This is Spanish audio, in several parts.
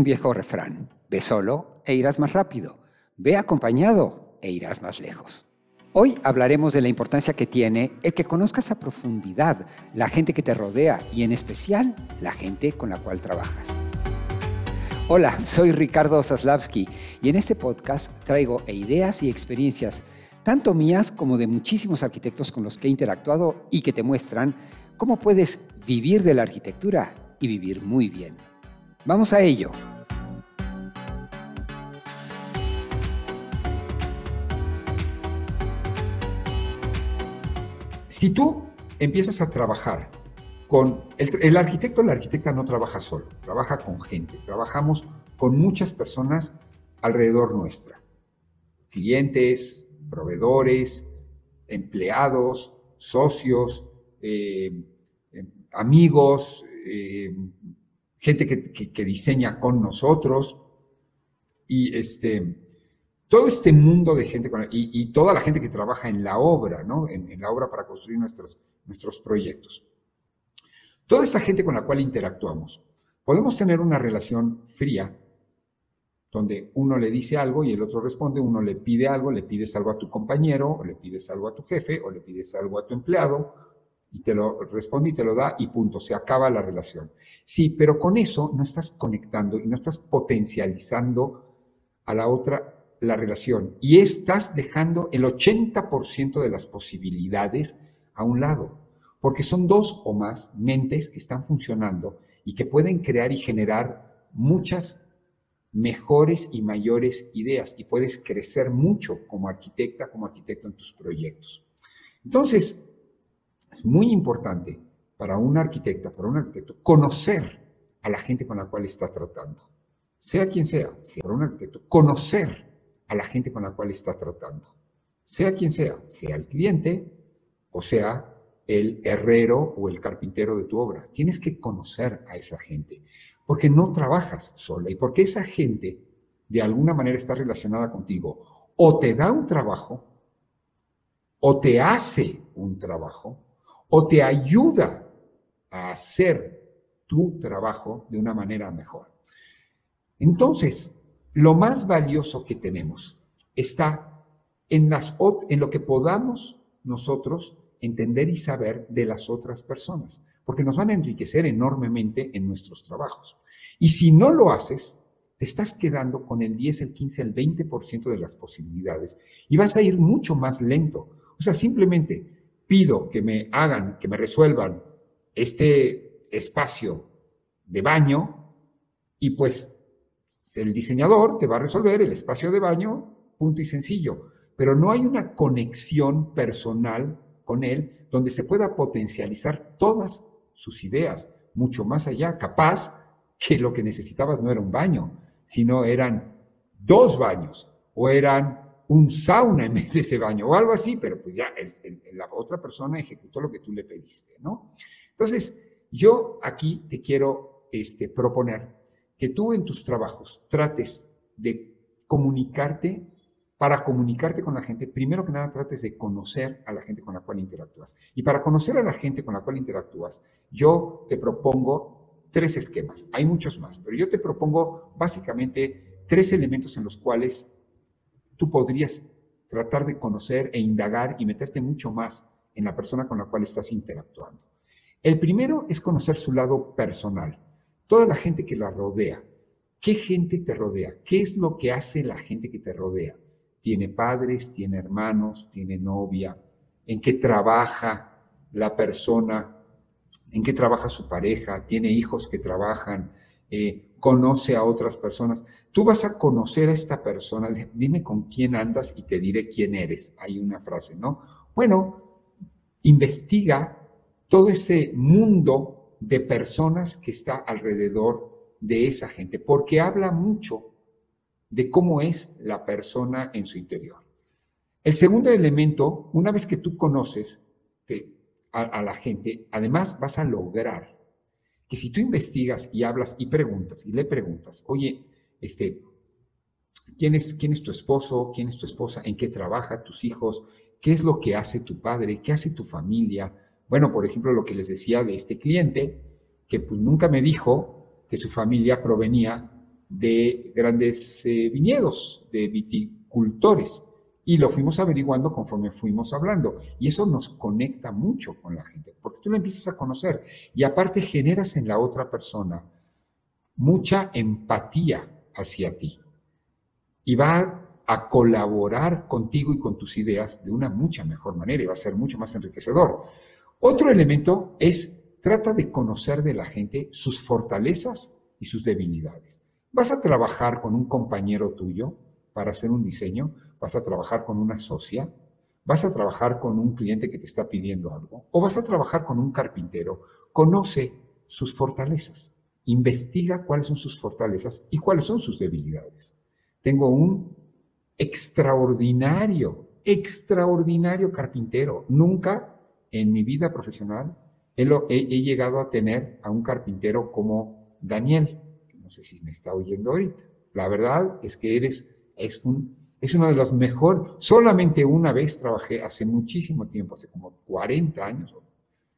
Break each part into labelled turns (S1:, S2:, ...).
S1: Un viejo refrán, ve solo e irás más rápido, ve acompañado e irás más lejos. Hoy hablaremos de la importancia que tiene el que conozcas a profundidad la gente que te rodea y en especial la gente con la cual trabajas. Hola, soy Ricardo Zaslavsky y en este podcast traigo ideas y experiencias, tanto mías como de muchísimos arquitectos con los que he interactuado y que te muestran cómo puedes vivir de la arquitectura y vivir muy bien. Vamos a ello. Si tú empiezas a trabajar con el, arquitecto, la arquitecta no trabaja solo, trabaja con gente, trabajamos con muchas personas alrededor nuestra, clientes, proveedores, empleados, socios, eh, amigos, eh, gente que, diseña con nosotros. Y este, todo este mundo de gente y, toda la gente que trabaja en la obra, ¿no? En, la obra para construir nuestros, nuestros proyectos. Toda esta gente con la cual interactuamos, podemos tener una relación fría, donde uno le dice algo y el otro responde, uno le pide algo, le pides algo a tu compañero, o le pides algo a tu jefe, o le pides algo a tu empleado, y te lo responde y te lo da y punto, se acaba la relación. Sí, pero con eso no estás conectando y no estás potencializando a la otra la relación y estás dejando el 80% de las posibilidades a un lado, porque son dos o más mentes que están funcionando y que pueden crear y generar muchas mejores y mayores ideas y puedes crecer mucho como arquitecta, como arquitecto en tus proyectos. Entonces, es muy importante para una arquitecta, para un arquitecto, conocer a la gente con la cual está tratando. Sea quien sea, sea un arquitecto, conocer a la gente con la cual está tratando. Sea quien sea, sea el cliente o sea el herrero o el carpintero de tu obra. Tienes que conocer a esa gente, porque no trabajas sola y porque esa gente de alguna manera está relacionada contigo. O te da un trabajo, o te hace un trabajo, o te ayuda a hacer tu trabajo de una manera mejor. Entonces, lo más valioso que tenemos está en, las, en lo que podamos nosotros entender y saber de las otras personas, porque nos van a enriquecer enormemente en nuestros trabajos. Y si no lo haces, te estás quedando con el 10, el 15, el 20% de las posibilidades y vas a ir mucho más lento. O sea, simplemente pido que me hagan, que me resuelvan este espacio de baño y pues el diseñador te va a resolver el espacio de baño, punto y sencillo. Pero no hay una conexión personal con él donde se pueda potencializar todas sus ideas, mucho más allá. Capaz que lo que necesitabas no era un baño, sino eran dos baños o eran un sauna en vez de ese baño o algo así, pero pues ya la otra persona ejecutó lo que tú le pediste, ¿no? Entonces, yo aquí te quiero este, proponer que tú en tus trabajos trates de comunicarte, para comunicarte con la gente, primero que nada trates de conocer a la gente con la cual interactúas. Y para conocer a la gente con la cual interactúas, yo te propongo tres esquemas. Hay muchos más, pero yo te propongo básicamente tres elementos en los cuales tú podrías tratar de conocer e indagar y meterte mucho más en la persona con la cual estás interactuando. El primero es conocer su lado personal, toda la gente que la rodea. ¿Qué gente te rodea? ¿Qué es lo que hace la gente que te rodea? ¿Tiene padres? ¿Tiene hermanos? ¿Tiene novia? ¿En qué trabaja la persona? ¿En qué trabaja su pareja? ¿Tiene hijos que trabajan? Eh, conoce a otras personas. Tú vas a conocer a esta persona, dime con quién andas y te diré quién eres. Hay una frase, ¿no? Bueno, investiga todo ese mundo de personas que está alrededor de esa gente, porque habla mucho de cómo es la persona en su interior. El segundo elemento, una vez que tú conoces a la gente, además vas a lograr que si tú investigas y hablas y preguntas y le preguntas, oye, este, ¿quién es, quién es tu esposo? ¿Quién es tu esposa? ¿En qué trabaja tus hijos? ¿Qué es lo que hace tu padre? ¿Qué hace tu familia? Bueno, por ejemplo, lo que les decía de este cliente, que pues nunca me dijo que su familia provenía de grandes eh, viñedos, de viticultores. Y lo fuimos averiguando conforme fuimos hablando. Y eso nos conecta mucho con la gente, porque tú la empiezas a conocer. Y aparte generas en la otra persona mucha empatía hacia ti. Y va a colaborar contigo y con tus ideas de una mucha mejor manera y va a ser mucho más enriquecedor. Otro elemento es, trata de conocer de la gente sus fortalezas y sus debilidades. Vas a trabajar con un compañero tuyo para hacer un diseño, vas a trabajar con una socia, vas a trabajar con un cliente que te está pidiendo algo, o vas a trabajar con un carpintero. Conoce sus fortalezas, investiga cuáles son sus fortalezas y cuáles son sus debilidades. Tengo un extraordinario, extraordinario carpintero. Nunca en mi vida profesional he, llegado a tener a un carpintero como Daniel. No sé si me está oyendo ahorita. La verdad es que eres, es, un, es uno de los mejores. Solamente una vez trabajé hace muchísimo tiempo, hace como 40 años.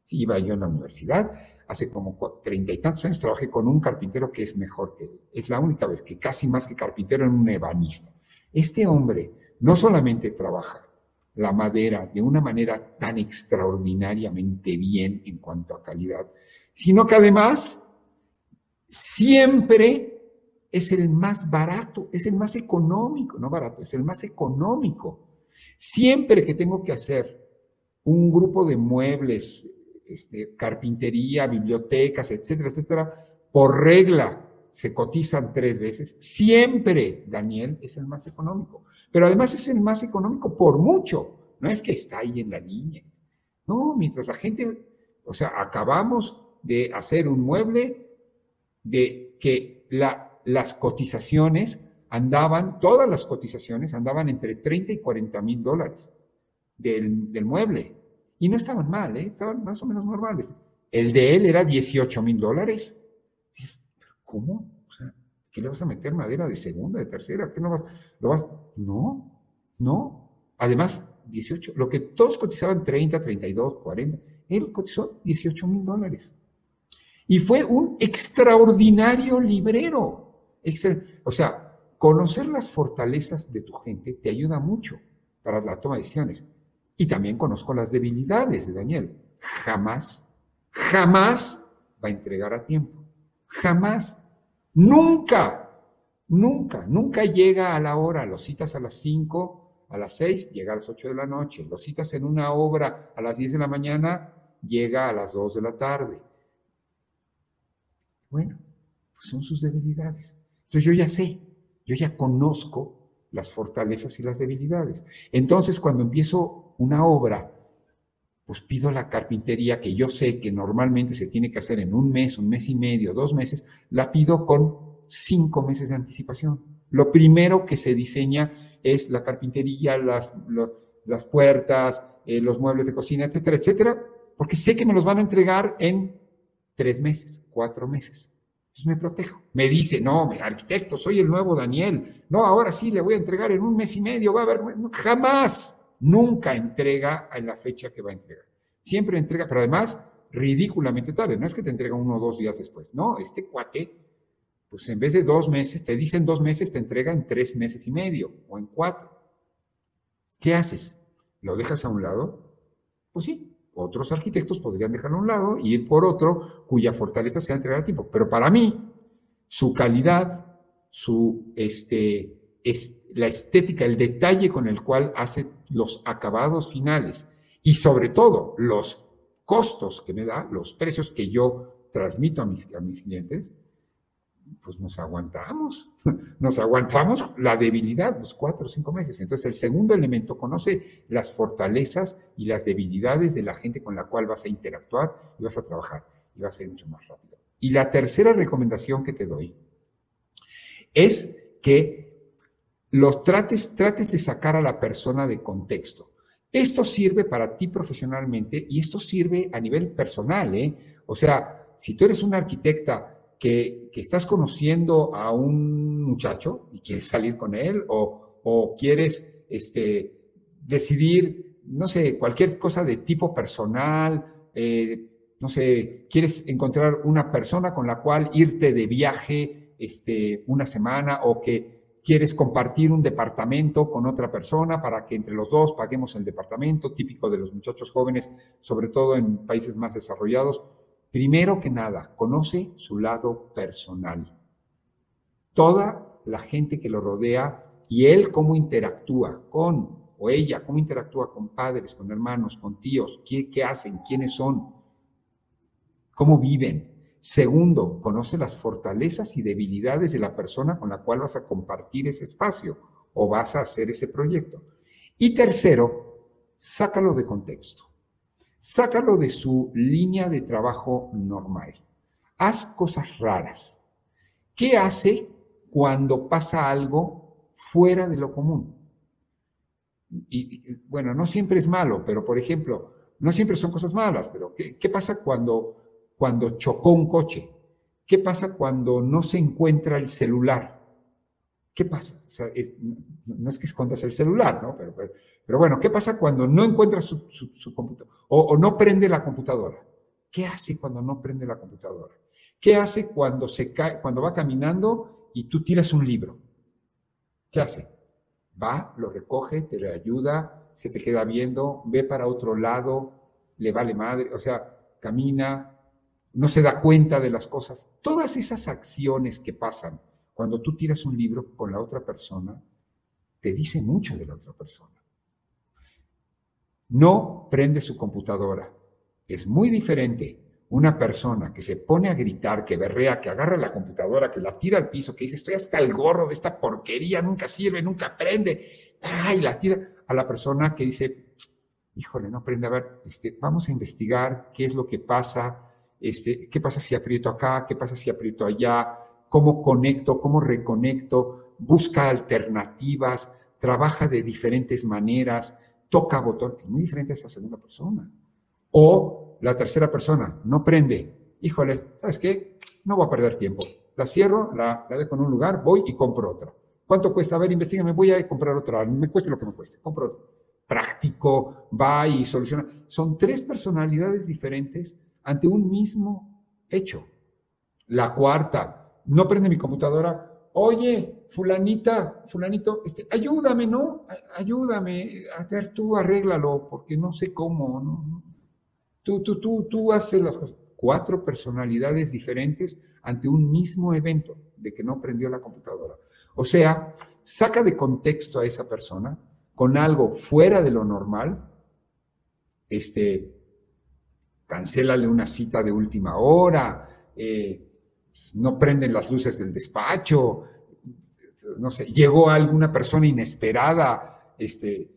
S1: Sí, iba yo en la universidad, hace como treinta y tantos años trabajé con un carpintero que es mejor que él. Es la única vez que casi más que carpintero en un ebanista. Este hombre no solamente trabaja la madera de una manera tan extraordinariamente bien en cuanto a calidad, sino que además siempre es el más barato, es el más económico, no barato, es el más económico. Siempre que tengo que hacer un grupo de muebles, este, carpintería, bibliotecas, etcétera, etcétera, por regla se cotizan tres veces, siempre Daniel es el más económico. Pero además es el más económico por mucho. No es que está ahí en la línea. No, mientras la gente, o sea, acabamos de hacer un mueble de que la, las cotizaciones andaban, todas las cotizaciones andaban entre 30 y 40 mil dólares del, del, mueble. Y no estaban mal, ¿eh? estaban más o menos normales. El de él era 18 mil dólares. ¿Cómo? O sea, ¿qué le vas a meter madera de segunda, de tercera? ¿Qué no vas? ¿Lo vas? No, no. Además, 18, lo que todos cotizaban 30, 32, 40, él cotizó 18 mil dólares. Y fue un extraordinario librero. o sea, conocer las fortalezas de tu gente te ayuda mucho para la toma de decisiones. Y también conozco las debilidades de Daniel. Jamás, jamás va a entregar a tiempo. Jamás. Nunca, nunca, nunca llega a la hora. Lo citas a las 5, a las 6, llega a las 8 de la noche. Lo citas en una obra a las 10 de la mañana, llega a las 2 de la tarde. Bueno, pues son sus debilidades. Entonces yo ya sé, yo ya conozco las fortalezas y las debilidades. Entonces cuando empiezo una obra, pues pido la carpintería que yo sé que normalmente se tiene que hacer en un mes, un mes y medio, dos meses, la pido con cinco meses de anticipación. Lo primero que se diseña es la carpintería, las, las puertas, eh, los muebles de cocina, etcétera, etcétera, porque sé que me los van a entregar en tres meses, cuatro meses. Entonces me protejo. Me dice, no, arquitecto, soy el nuevo Daniel. No, ahora sí le voy a entregar en un mes y medio, va a haber, jamás nunca entrega en la fecha que va a entregar. Siempre entrega, pero además ridículamente tarde. No es que te entrega uno o dos días después. No, este cuate, pues en vez de dos meses, te dicen dos meses, te entrega en tres meses y medio o en cuatro. ¿Qué haces? ¿Lo dejas a un lado? Pues sí, otros arquitectos podrían dejarlo a un lado y ir por otro cuya fortaleza sea entregar a tiempo. Pero para mí, su calidad, su, este, la estética, el detalle con el cual hace los acabados finales y sobre todo los costos que me da, los precios que yo transmito a mis, a mis clientes, pues nos aguantamos, nos aguantamos la debilidad, los cuatro o cinco meses. Entonces, el segundo elemento, conoce las fortalezas y las debilidades de la gente con la cual vas a interactuar y vas a trabajar y va a ser mucho más rápido. Y la tercera recomendación que te doy es que los trates, trates de sacar a la persona de contexto. Esto sirve para ti profesionalmente y esto sirve a nivel personal, ¿eh? O sea, si tú eres una arquitecta que, que estás conociendo a un muchacho y quieres salir con él o, o quieres este, decidir, no sé, cualquier cosa de tipo personal, eh, no sé, quieres encontrar una persona con la cual irte de viaje este, una semana o que quieres compartir un departamento con otra persona para que entre los dos paguemos el departamento, típico de los muchachos jóvenes, sobre todo en países más desarrollados. Primero que nada, conoce su lado personal. Toda la gente que lo rodea y él cómo interactúa con o ella, cómo interactúa con padres, con hermanos, con tíos, qué, hacen, quiénes son, cómo viven. Segundo, conoce las fortalezas y debilidades de la persona con la cual vas a compartir ese espacio o vas a hacer ese proyecto. Y tercero, sácalo de contexto. Sácalo de su línea de trabajo normal. Haz cosas raras. ¿Qué hace cuando pasa algo fuera de lo común? Bueno, no siempre es malo, pero por ejemplo, no siempre son cosas malas, pero ¿qué, qué pasa cuando cuando chocó un coche? ¿Qué pasa cuando no se encuentra el celular? ¿Qué pasa? no es que escondas el celular, ¿no? Pero, bueno, ¿qué pasa cuando no encuentra su, computadora o, no prende la computadora? ¿Qué hace cuando no prende la computadora? ¿Qué hace cuando, se cae, cuando va caminando y tú tiras un libro? ¿Qué hace? Va, lo recoge, te le ayuda, se te queda viendo, ve para otro lado, le vale madre, o sea, camina, no se da cuenta de las cosas. Todas esas acciones que pasan cuando tú tiras un libro con la otra persona, te dice mucho de la otra persona. No prende su computadora. Es muy diferente una persona que se pone a gritar, que berrea, que agarra la computadora, que la tira al piso, que dice, estoy hasta el gorro de esta porquería, nunca sirve, nunca prende, ay, la tira a la persona que dice, híjole, no prende, a ver, este, vamos a investigar qué es lo que pasa, este, qué pasa si aprieto acá, qué pasa si aprieto allá, cómo conecto, cómo reconecto, busca alternativas, trabaja de diferentes maneras, toca botones, es muy diferente a esa segunda persona. O la tercera persona, no prende, híjole, ¿sabes qué? No voy a perder tiempo. La cierro, la, la dejo en un lugar, voy y compro otra. ¿Cuánto cuesta? A ver, me voy a comprar otra, me cueste lo que me cueste, compro otra. Práctico, va y soluciona. Son tres personalidades diferentes ante un mismo hecho. La cuarta, no prende mi computadora. Oye, fulanita, fulanito, este, ayúdame, ¿no? Ayúdame, a ver, tú arréglalo, porque no sé cómo. Tú, tú, tú, tú haces las cosas. Cuatro personalidades diferentes ante un mismo evento de que no prendió la computadora. O sea, saca de contexto a esa persona con algo fuera de lo normal, este, cancélale una cita de última hora, eh, no prenden las luces del despacho, no sé, llegó alguna persona inesperada, este,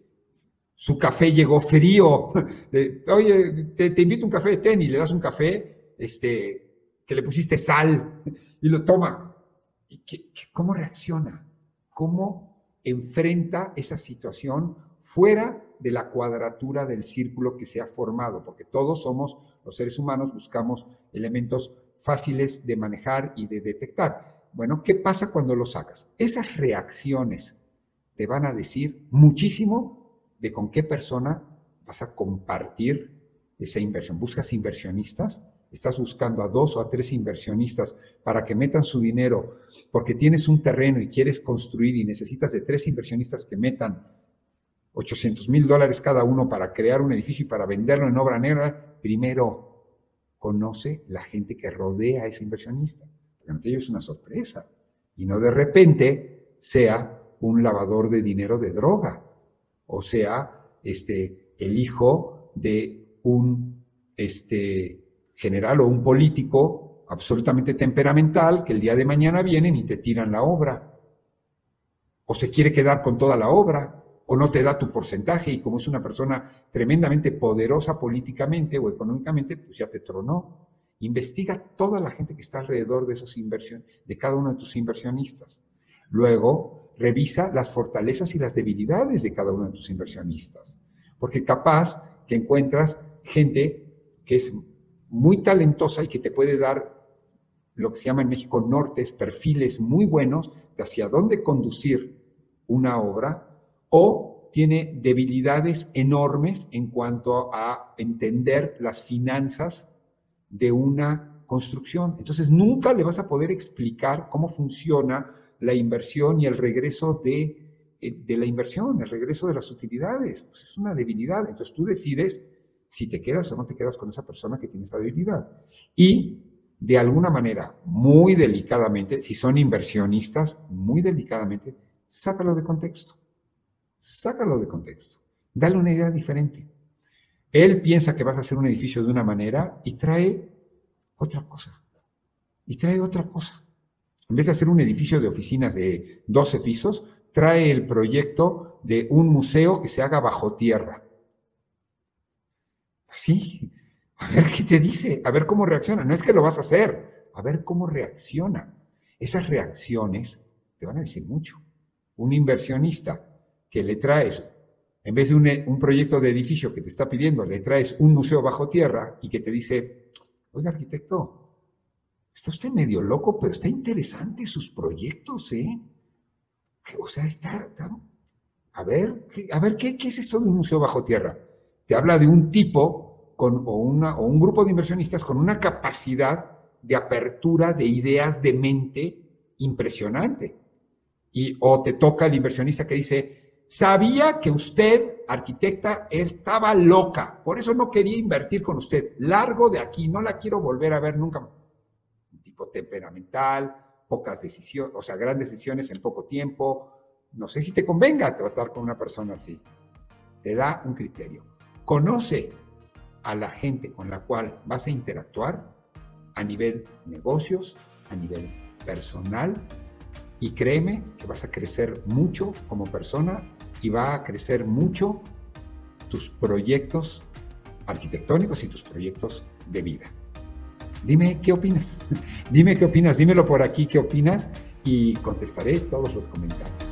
S1: su café llegó frío, oye, te, invito a un café de ten y le das un café, este, que le pusiste sal y lo toma. ¿Y ¿Cómo reacciona? ¿Cómo enfrenta esa situación fuera de la cuadratura del círculo que se ha formado, porque todos somos, los seres humanos, buscamos elementos fáciles de manejar y de detectar. Bueno, ¿qué pasa cuando lo sacas? Esas reacciones te van a decir muchísimo de con qué persona vas a compartir esa inversión. ¿Buscas inversionistas? Estás buscando a dos o a tres inversionistas para que metan su dinero porque tienes un terreno y quieres construir y necesitas de tres inversionistas que metan 800 mil dólares cada uno para crear un edificio y para venderlo en obra negra, primero conoce la gente que rodea a ese inversionista, porque no te lleves una sorpresa. Y no de repente sea un lavador de dinero de droga o sea este, el hijo de un este, general o un político absolutamente temperamental que el día de mañana vienen y te tiran la obra. O se quiere quedar con toda la obra o no te da tu porcentaje y como es una persona tremendamente poderosa políticamente o económicamente, pues ya te tronó. Investiga toda la gente que está alrededor de esos inversiones, de cada uno de tus inversionistas. Luego, revisa las fortalezas y las debilidades de cada uno de tus inversionistas, porque capaz que encuentras gente que es muy talentosa y que te puede dar lo que se llama en México nortes, perfiles muy buenos de hacia dónde conducir una obra o tiene debilidades enormes en cuanto a entender las finanzas de una construcción. Entonces nunca le vas a poder explicar cómo funciona la inversión y el regreso de, eh, de la inversión, el regreso de las utilidades. Pues es una debilidad. Entonces tú decides si te quedas o no te quedas con esa persona que tiene esa debilidad. Y de alguna manera, muy delicadamente, si son inversionistas, muy delicadamente, sácalo de contexto. Sácalo de contexto. Dale una idea diferente. Él piensa que vas a hacer un edificio de una manera y trae otra cosa. Y trae otra cosa. En vez de hacer un edificio de oficinas de 12 pisos, trae el proyecto de un museo que se haga bajo tierra. Así, a ver qué te dice, a ver cómo reacciona. No es que lo vas a hacer, a ver cómo reacciona. Esas reacciones te van a decir mucho. Un inversionista que le traes, en vez de un, proyecto de edificio que te está pidiendo, le traes un museo bajo tierra y que te dice, oiga arquitecto, está usted medio loco, pero está interesante sus proyectos, ¿eh? O sea, está, a ver, a ver, ¿qué, ¿qué es esto de un museo bajo tierra? Te habla de un tipo con, o, una, o un grupo de inversionistas con una capacidad de apertura de ideas de mente impresionante. Y, o te toca el inversionista que dice, sabía que usted, arquitecta, estaba loca, por eso no quería invertir con usted. Largo de aquí, no la quiero volver a ver nunca. Un tipo temperamental, pocas decisiones, o sea, grandes decisiones en poco tiempo. No sé si te convenga tratar con una persona así. Te da un criterio. Conoce a la gente con la cual vas a interactuar a nivel negocios, a nivel personal, y créeme que vas a crecer mucho como persona y va a crecer mucho tus proyectos arquitectónicos y tus proyectos de vida. Dime qué opinas. Dime qué opinas. Dímelo por aquí qué opinas y contestaré todos los comentarios.